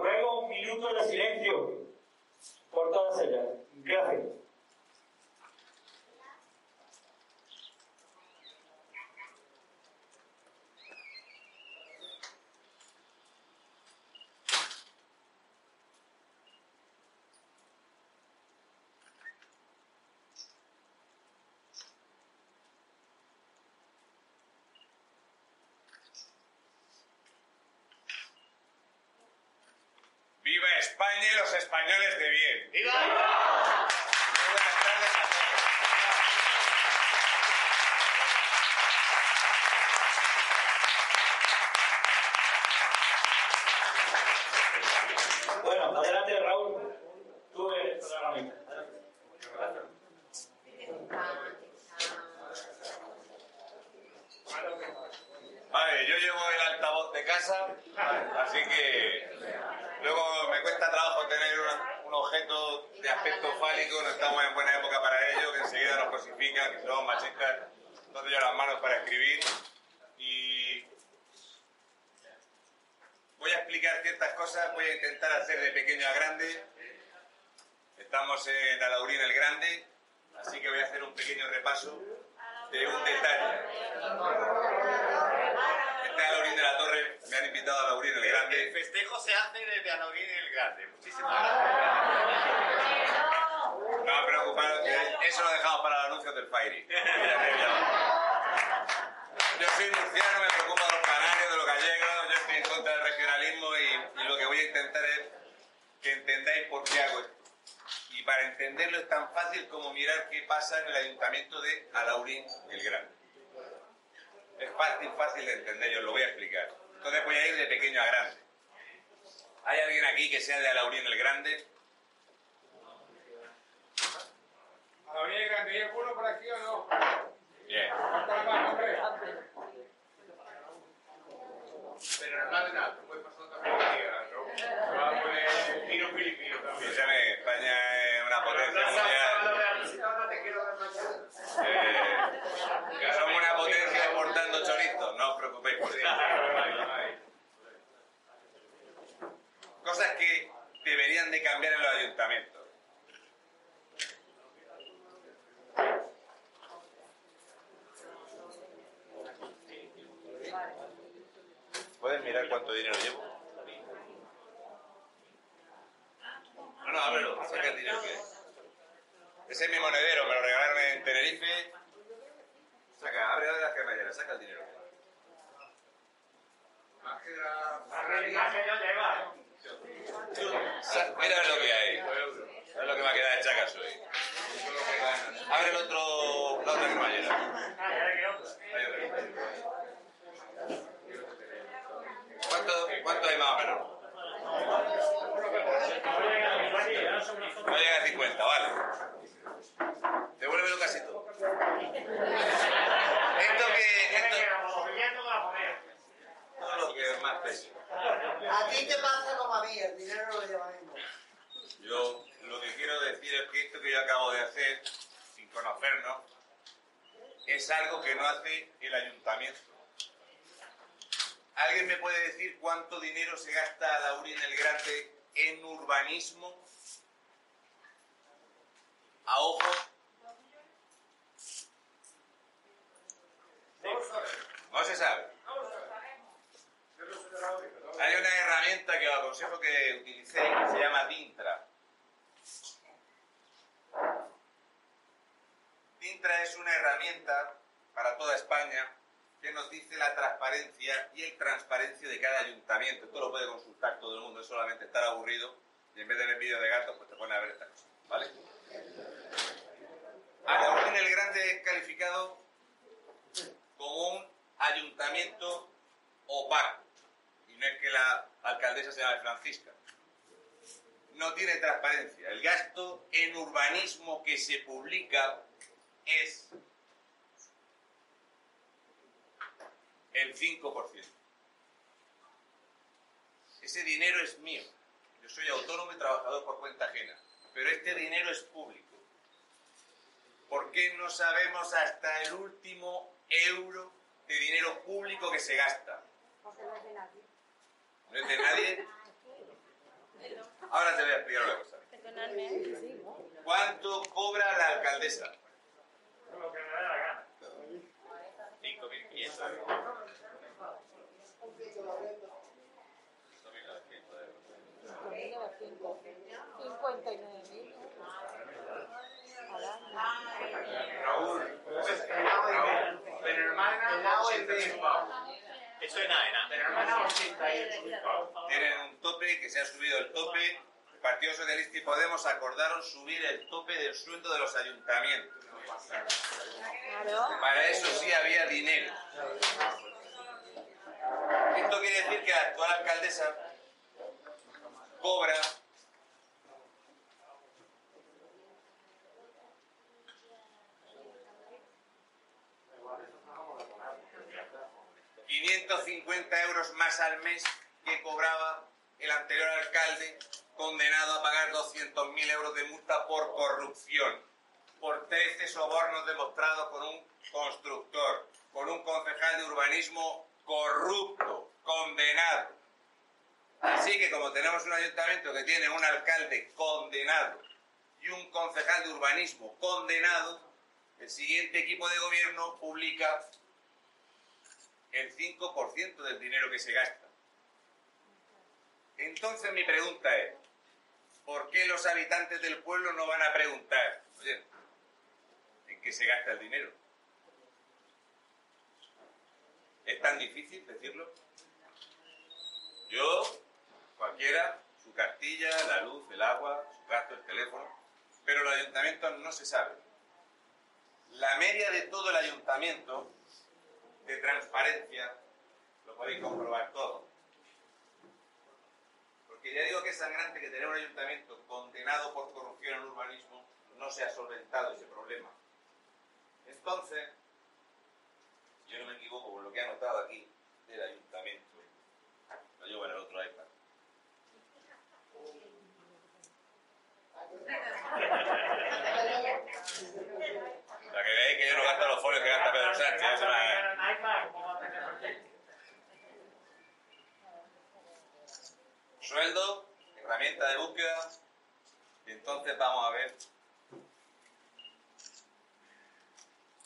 ruego un minuto de silencio por todas ellas. Gracias. ¡Viva España y los españoles de bien! ¡Viva! Buenas tardes a todos. Bueno, adelante Raúl. Tú eres protagonista. Vale, yo llevo el altavoz de casa, así que cuesta trabajo tener una- un objeto de aspecto fálico, no estamos en buena época para ello, que enseguida nos cosifican, que somos machistas, entonces yo las manos para escribir y voy a explicar ciertas cosas, voy a intentar hacer de pequeño a grande. Estamos en Alaurín el Grande, así que voy a hacer un pequeño repaso de un detalle. Este Alaurín de la Torre me han invitado a Alaurín el El Grande. festejo se hace desde Alaurín el Grande. Muchísimas gracias. No os preocupéis, que eso lo dejamos para los anuncios del Fairy. Yo soy murciano, me preocupa de los canarios, de los gallegos, yo estoy en contra del regionalismo y, y lo que voy a intentar es que entendáis por qué hago esto. Y para entenderlo es tan fácil como mirar qué pasa en el ayuntamiento de Alaurín el Grande. Es fácil, fácil de entender, yo os lo voy a explicar. Entonces voy a ir de pequeño a grande. ¿Hay alguien aquí que sea de Alaurín el Grande? Alaurín el Grande, ¿y el culo por aquí o no? Bien. Pero no vale nada, puede pasar también ¿no? Va a poner tiro filipino también. Escúchame, España es una potencia mundial. te quiero dar mañana. Eh, que somos una potencia exportando chorizos, no os preocupéis por eso. Cosas que de cambiar en los ayuntamientos. ¿Pueden mirar cuánto dinero llevo? No, no, ábrelo, saca el dinero que es. Ese es mi monedero, me lo regalaron en Tenerife. Saca, abre las cremalleras, saca el dinero. Más que la... Sa- Mira lo que hay. Es lo que me ha quedado de chacas hoy. Abre el otro, la otra cremallera. Hay otra. ¿Cuánto, ¿Cuánto hay más o menos? No llega a 50, vale. Devuélvelo casi todo. Esto que... Esto, todo lo que es más peso. A ti te pasa como a mí, el dinero lo llevaremos. Yo lo que quiero decir es que esto que yo acabo de hacer, sin conocernos, es algo que no hace el ayuntamiento. ¿Alguien me puede decir cuánto dinero se gasta Laurín el Grande en urbanismo? A ojo. y el transparencia de cada ayuntamiento. Esto lo puede consultar todo el mundo, es solamente estar aburrido y en vez de ver vídeos de gatos, pues te pone a ver esta cosa. ¿Vale? Aragón el Grande es calificado como un ayuntamiento opaco. Y no es que la alcaldesa se llame Francisca. No tiene transparencia. El gasto en urbanismo que se publica es el 5%. Ese dinero es mío. Yo soy autónomo y trabajador por cuenta ajena. Pero este dinero es público. ¿Por qué no sabemos hasta el último euro de dinero público que se gasta? Porque no es de nadie. ¿No es de nadie? Ahora te voy a explicar una cosa. ¿Cuánto cobra la alcaldesa? Lo que me da la gana. 5.500 59.000 al año. Raúl, pero hermana, 80 mil pavos. Eso es nada, nada. Pero hermana, 80 mil pavos. Tienen un tope, que se ha subido el tope. Partido Socialista y Podemos acordaron subir el tope del sueldo de los ayuntamientos. Para eso sí había dinero. Esto quiere decir que la actual alcaldesa cobra ...550 euros más al mes que cobraba el anterior alcalde condenado a pagar 200.000 euros de multa por corrupción, por 13 sobornos demostrados con un constructor, con un concejal de urbanismo corrupto, condenado. Así que como tenemos un ayuntamiento que tiene un alcalde condenado y un concejal de urbanismo condenado, el siguiente equipo de gobierno publica el 5% del dinero que se gasta. Entonces mi pregunta es, ¿por qué los habitantes del pueblo no van a preguntar, oye, ¿en qué se gasta el dinero? ¿Es tan difícil decirlo? Yo, cualquiera, su cartilla, la luz, el agua, su gasto, el teléfono, pero los ayuntamientos no se sabe. La media de todo el ayuntamiento de transparencia, lo podéis comprobar todo. Porque ya digo que es sangrante que tener un ayuntamiento condenado por corrupción en urbanismo no se ha solventado ese problema. Entonces, yo no me equivoco por lo que he anotado aquí del ayuntamiento. Lo llevo en el otro iPad. Para que veáis que yo no gasto los folios que gasta Pedro Sánchez. eso no es- Sueldo, herramienta de búsqueda. Y entonces vamos a ver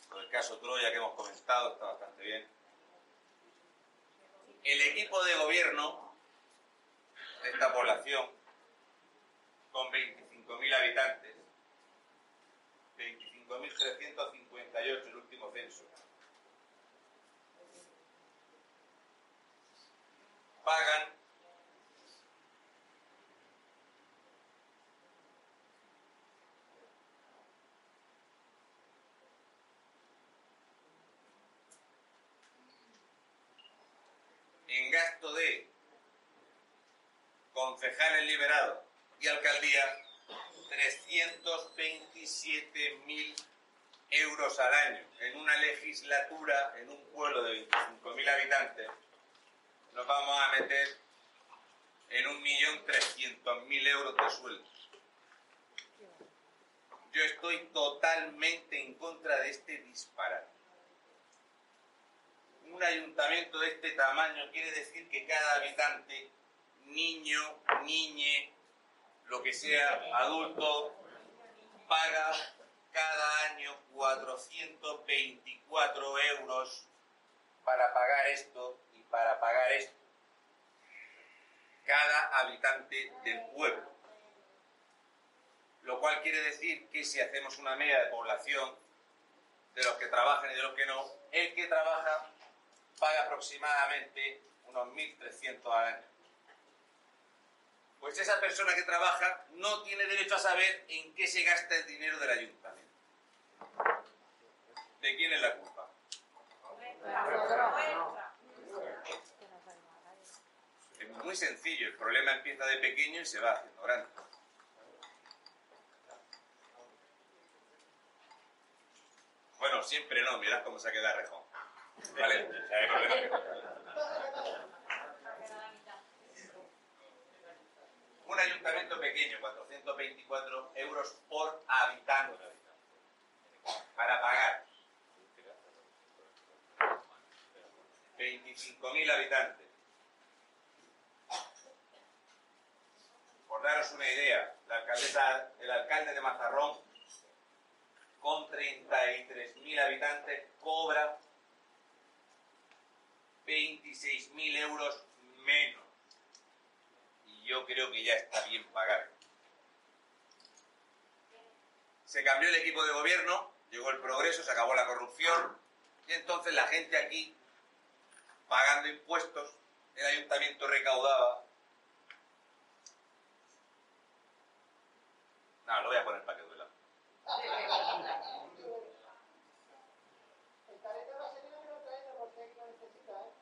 con el caso Troya que hemos comentado, está bastante bien. El equipo de gobierno de esta población, con 25.000 habitantes, 25.358 el último censo, pagan en gasto de concejales liberados y alcaldía 327.000 euros al año. En una legislatura en un pueblo de 25.000 habitantes nos vamos a meter en 1.300.000 euros de sueldo. Yo estoy totalmente en contra de este disparate. Un ayuntamiento de este tamaño quiere decir que cada habitante, niño, niñe, lo que sea, adulto, paga cada año 424 euros para pagar esto y para pagar esto. Cada habitante del pueblo. Lo cual quiere decir que si hacemos una media de población de los que trabajan y de los que no, el que trabaja paga aproximadamente unos 1.300 al año. Pues esa persona que trabaja no tiene derecho a saber en qué se gasta el dinero del ayuntamiento. ¿De quién es la culpa? Es muy sencillo, el problema empieza de pequeño y se va haciendo grande. Bueno, siempre no, mirad cómo se ha quedado Rejón. ¿Vale? O sea, hay problema. Un ayuntamiento pequeño, 424 euros por habitante para pagar 25.000 habitantes. Por daros una idea, la alcaldesa, el alcalde de Mazarrón, con 33.000 habitantes, cobra 26.000 euros menos. Yo creo que ya está bien pagar. Se cambió el equipo de gobierno, llegó el progreso, se acabó la corrupción, y entonces la gente aquí, pagando impuestos, el ayuntamiento recaudaba. No, lo voy a poner para que duela. El talento brasileño me lo trae porque lo necesita, ¿eh?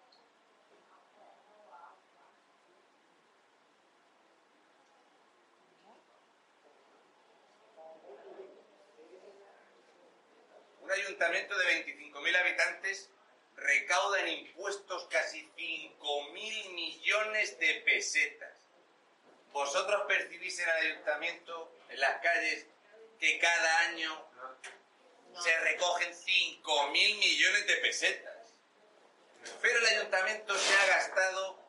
Un ayuntamiento de 25.000 habitantes recauda en impuestos casi 5.000 millones de pesetas. ¿Vosotros percibís en el ayuntamiento, en las calles, que cada año se recogen 5.000 millones de pesetas? Pero el ayuntamiento se ha gastado...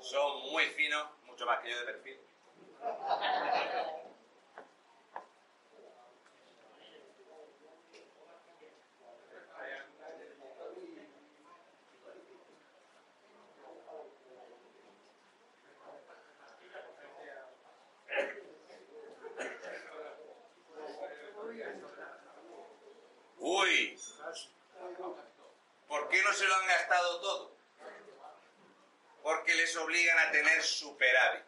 Son muy finos, mucho más que yo de perfil. Uy, ¿por qué no se lo han gastado todo? Porque les obligan a tener superávit.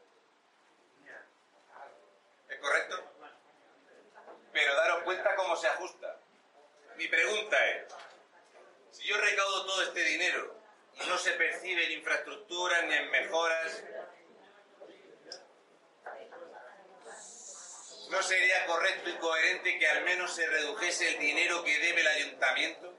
¿Es correcto? Pero daros cuenta cómo se ajusta. Mi pregunta es, si yo recaudo todo este dinero y no se percibe en infraestructuras ni en mejoras, ¿no sería correcto y coherente que al menos se redujese el dinero que debe el ayuntamiento?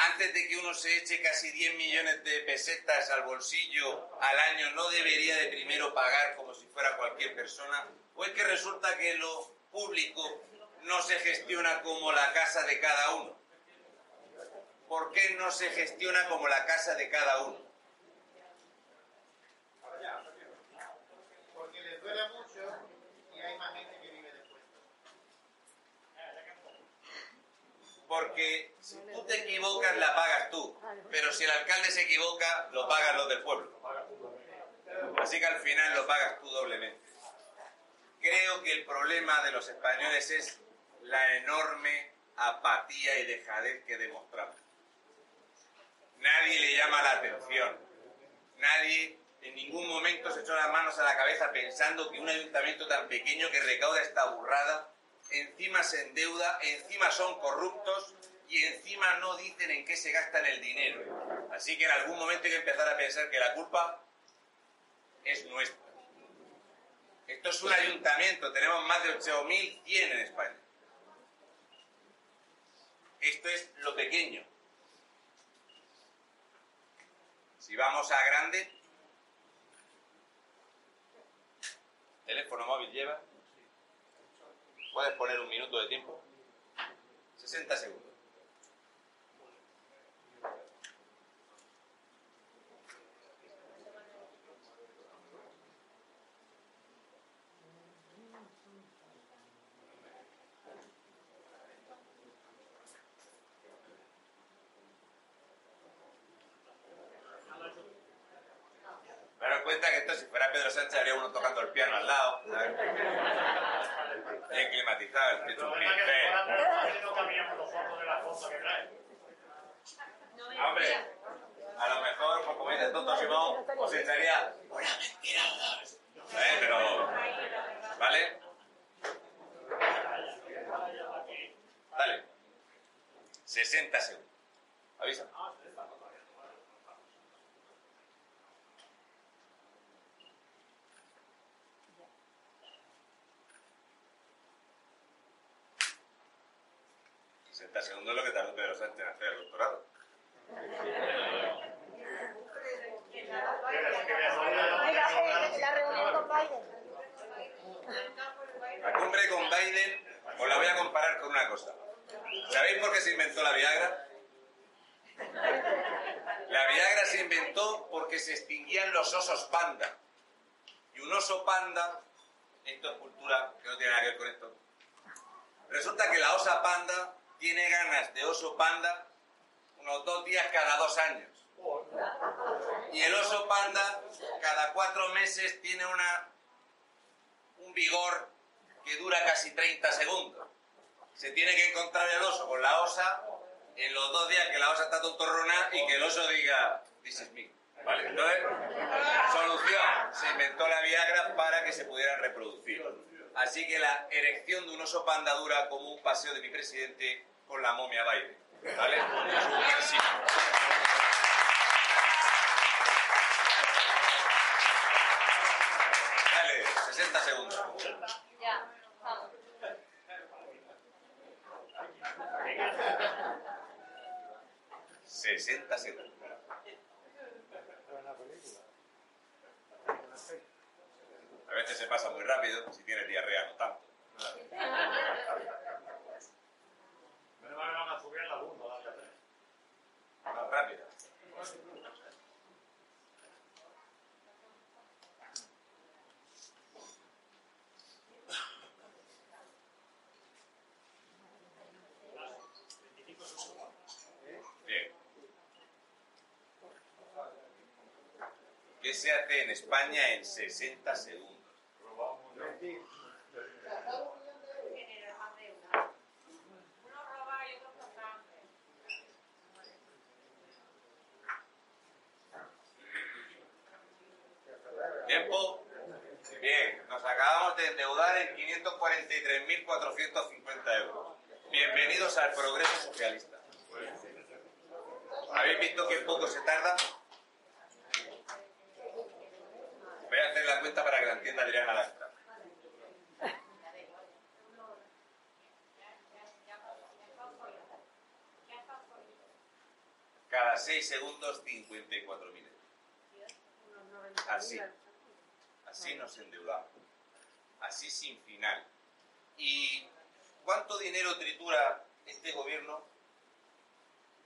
Antes de que uno se eche casi 10 millones de pesetas al bolsillo al año, ¿no debería de primero pagar como si fuera cualquier persona? ¿O es que resulta que lo público no se gestiona como la casa de cada uno? ¿Por qué no se gestiona como la casa de cada uno? Porque les duele mucho y hay más gente que vive después. Porque si tú te equivocas, la pagas tú. Pero si el alcalde se equivoca, lo pagan los del pueblo. Así que al final lo pagas tú doblemente. Creo que el problema de los españoles es la enorme apatía y dejadez que demostramos. Nadie le llama la atención. Nadie en ningún momento se echó las manos a la cabeza pensando que un ayuntamiento tan pequeño que recauda esta burrada, encima se endeuda, encima son corruptos y encima no dicen en qué se gastan el dinero. Así que en algún momento hay que empezar a pensar que la culpa es nuestra. Esto es un ayuntamiento, tenemos más de 8.100 en España. Esto es lo pequeño. Si vamos a grande, teléfono móvil lleva. ¿Puedes poner un minuto de tiempo? 60 segundos. Me doy cuenta que esto, si fuera Pedro Sánchez, habría uno tocando el piano al lado. ¿sabes? de climatizar, de tu Hombre, a lo mejor, pues, como dice Tonto Simón, pues os estaría una mentira ¿Eh? Pero, ¿vale? Dale. 60 segundos. Avisa. ¿60 segundos es lo que tardó Pedro Sánchez en hacer el doctorado? La cumbre con Biden os la voy a comparar con una cosa. ¿Sabéis por qué se inventó la Viagra? La Viagra se inventó porque se extinguían los osos panda. Y un oso panda, esto es cultura que no tiene nada que ver con esto. Resulta que la osa panda tiene ganas de oso panda unos dos días cada dos años. Y el oso panda cada cuatro meses tiene una, un vigor que dura casi 30 segundos. Se tiene que encontrar el oso con la osa en los dos días que la osa está tontorrona y que el oso diga, this is me. ¿Vale? Entonces, solución, se inventó la Viagra para que se pudieran reproducir. Así que la erección de un oso panda dura como un paseo de mi presidente con la momia Biden. ¿Vale? Es un signo. Dale, 60 segundos. Ya, vamos. Sesenta segundos. A veces se pasa muy rápido, si tienes diarrea no tanto. Menos mal que en la bunda. Más rápido. Bien. ¿Qué se hace en España en 60 segundos? ¿Tiempo? Bien, nos acabamos de endeudar en 543.450 euros. Bienvenidos al progreso socialista. ¿Habéis visto qué poco se tarda? Voy a hacer la cuenta para que la entienda Adriana Lastra. Cada 6 segundos, 54.000 euros. Así. Así nos endeudamos. Así sin final. ¿Y cuánto dinero tritura este gobierno?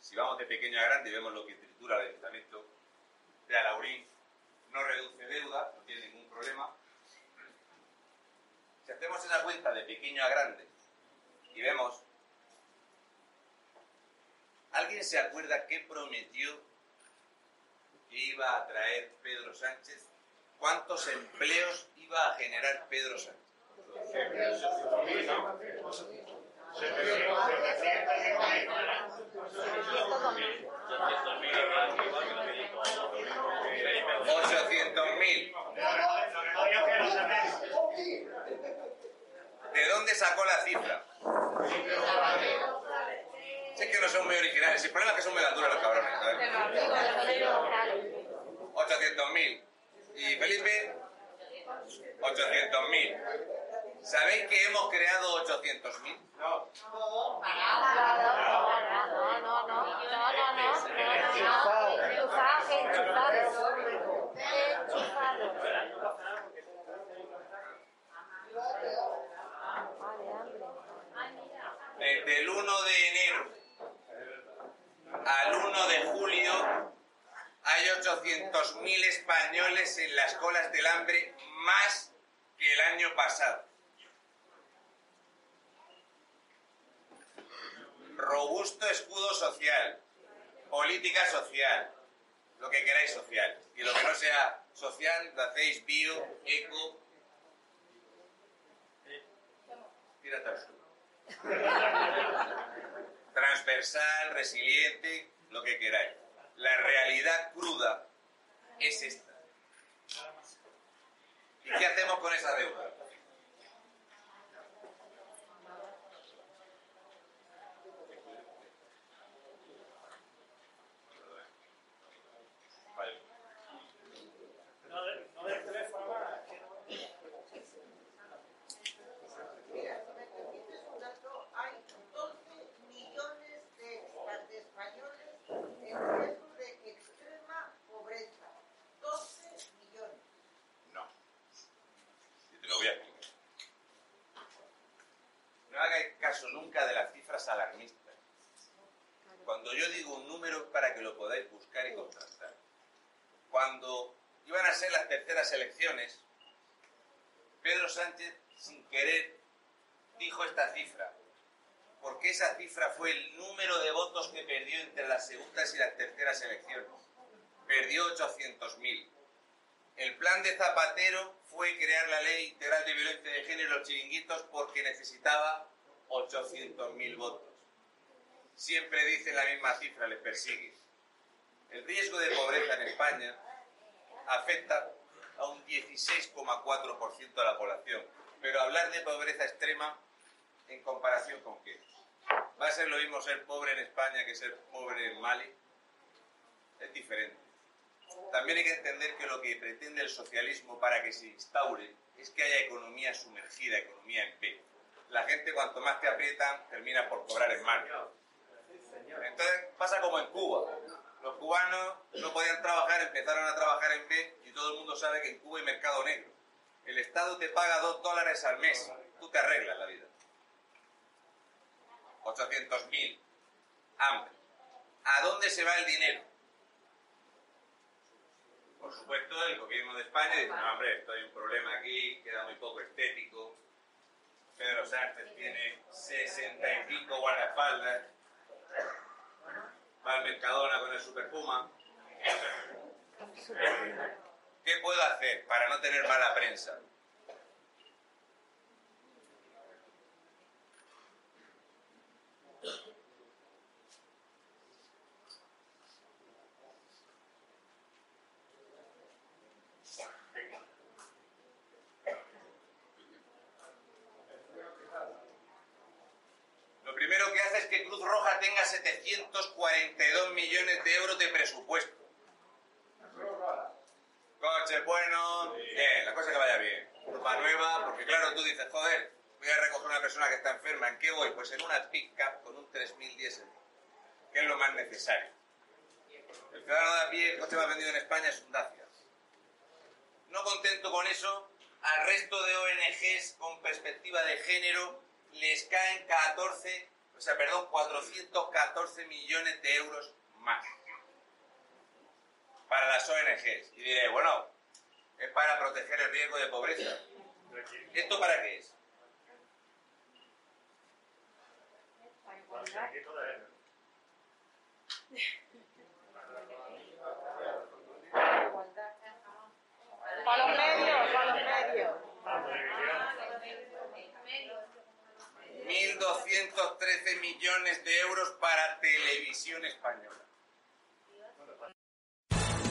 Si vamos de pequeño a grande y vemos lo que tritura el Ayuntamiento de Alaurín, no reduce deuda, no tiene ningún problema. Si hacemos esa cuenta de pequeño a grande y vemos, ¿alguien se acuerda qué prometió que iba a traer Pedro Sánchez? ¿Cuántos empleos iba a generar Pedro Sánchez? ¡800.000! ¿De dónde sacó la cifra? Sé que no son muy originales. El problema es que son muy duras los cabrones. ¿sabes? 800.000. ¿Y Felipe? 800.000. ¿Sabéis que hemos creado 800.000? No, no, no, no, no, no, no, no. Enchufado, enchufado. Enchufado. Vale, hambre. Desde el 1 de enero al 1 de julio hay 800.000 españoles en las colas del hambre más que el año pasado. Robusto escudo social, política social, lo que queráis social. Y lo que no sea social, lo hacéis bio, eco. Tírate al suelo transversal, resiliente, lo que queráis. La realidad cruda es esta. ¿Y qué hacemos con esa deuda? alarmista. Cuando yo digo un número es para que lo podáis buscar y contrastar. Cuando iban a ser elecciones, Pedro Sánchez, sin querer, dijo esta cifra, porque esa cifra fue el número de votos que perdió entre las segundas y las terceras elecciones. Perdió 800.000. El plan de Zapatero fue crear la ley integral de violencia de género los chiringuitos porque necesitaba 800.000 votos. Siempre dicen la misma cifra, les persigue. El riesgo de pobreza en España afecta a un 16,4% de la población. Pero hablar de pobreza extrema, ¿en comparación con qué? ¿Va a ser lo mismo ser pobre en España que ser pobre en Mali? Es diferente. También hay que entender que lo que pretende el socialismo para que se instaure es que haya economía sumergida, economía en B. La gente cuanto más te aprietan, termina por cobrar en mano. Entonces pasa como en Cuba. Los cubanos no podían trabajar, empezaron a trabajar en B y todo el mundo sabe que en Cuba hay mercado negro. El Estado te paga dos dólares al mes, tú te arreglas la vida. 800.000. Hambre. ¿A dónde se va el dinero? Por supuesto, el gobierno de España dice, no, hombre, esto hay un problema aquí, queda muy poco estético. Pedro Sánchez tiene 65 guardaespaldas. Va al Mercadona con el Super Puma. ¿Qué puedo hacer para no tener mala prensa? Lo primero que hace es que Cruz Roja tenga 742 millones de euros de presupuesto. Coche bueno, bien, la cosa que vaya bien. Ropa nueva, porque claro, tú dices, joder, voy a recoger a una persona que está enferma, ¿en qué voy? Pues en una pick-up con un 3000 diésel, que es lo más necesario. El ciudadano de a pie, el coche más vendido en España es un Dacia. No contento con eso, al resto de ONGs con perspectiva de género les caen 14, o sea, perdón, 414 millones de euros más para las ONGs. Y diré, bueno, es para proteger el riesgo de pobreza. ¿Esto para qué es? Para los medios, para los medios. 1.213 millones de euros para televisión española.